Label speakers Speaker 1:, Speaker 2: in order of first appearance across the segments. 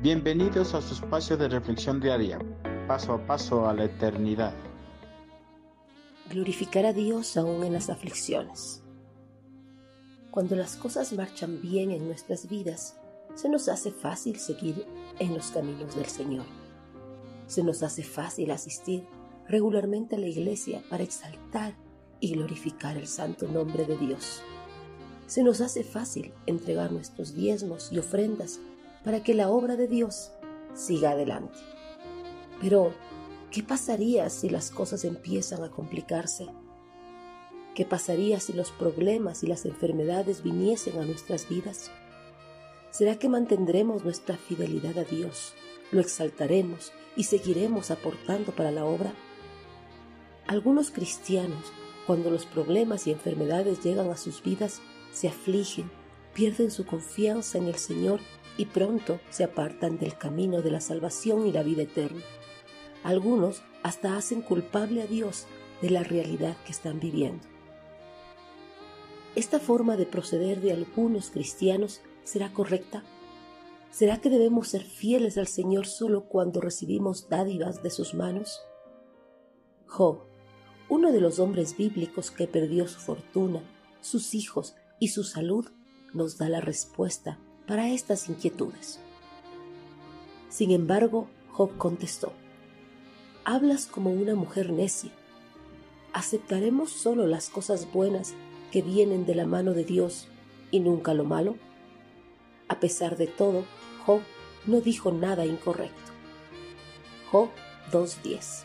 Speaker 1: Bienvenidos a su espacio de reflexión diaria, paso a paso a la eternidad.
Speaker 2: Glorificar a Dios aún en las aflicciones. Cuando las cosas marchan bien en nuestras vidas, se nos hace fácil seguir en los caminos del Señor. Se nos hace fácil asistir regularmente a la iglesia para exaltar y glorificar el santo nombre de Dios. Se nos hace fácil entregar nuestros diezmos y ofrendas para que la obra de Dios siga adelante. Pero, ¿qué pasaría si las cosas empiezan a complicarse? ¿Qué pasaría si los problemas y las enfermedades viniesen a nuestras vidas? ¿Será que mantendremos nuestra fidelidad a Dios, lo exaltaremos y seguiremos aportando para la obra? Algunos cristianos, cuando los problemas y enfermedades llegan a sus vidas, se afligen, pierden su confianza en el Señor y pronto se apartan del camino de la salvación y la vida eterna. Algunos hasta hacen culpable a Dios de la realidad que están viviendo. ¿Esta forma de proceder de algunos cristianos será correcta? ¿Será que debemos ser fieles al Señor solo cuando recibimos dádivas de sus manos? Job, uno de los hombres bíblicos que perdió su fortuna, sus hijos y su salud, nos da la respuesta para estas inquietudes. Sin embargo, Job contestó, Hablas como una mujer necia. ¿Aceptaremos solo las cosas buenas que vienen de la mano de Dios y nunca lo malo? A pesar de todo, Job no dijo nada incorrecto. Job 2.10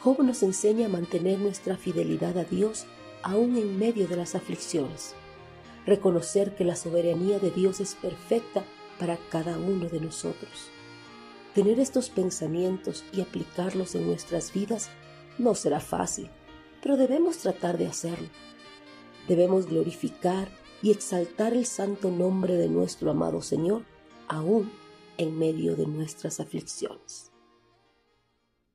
Speaker 2: Job nos enseña a mantener nuestra fidelidad a Dios aún en medio de las aflicciones reconocer que la soberanía de Dios es perfecta para cada uno de nosotros. Tener estos pensamientos y aplicarlos en nuestras vidas no será fácil, pero debemos tratar de hacerlo. Debemos glorificar y exaltar el santo nombre de nuestro amado Señor, aún en medio de nuestras aflicciones.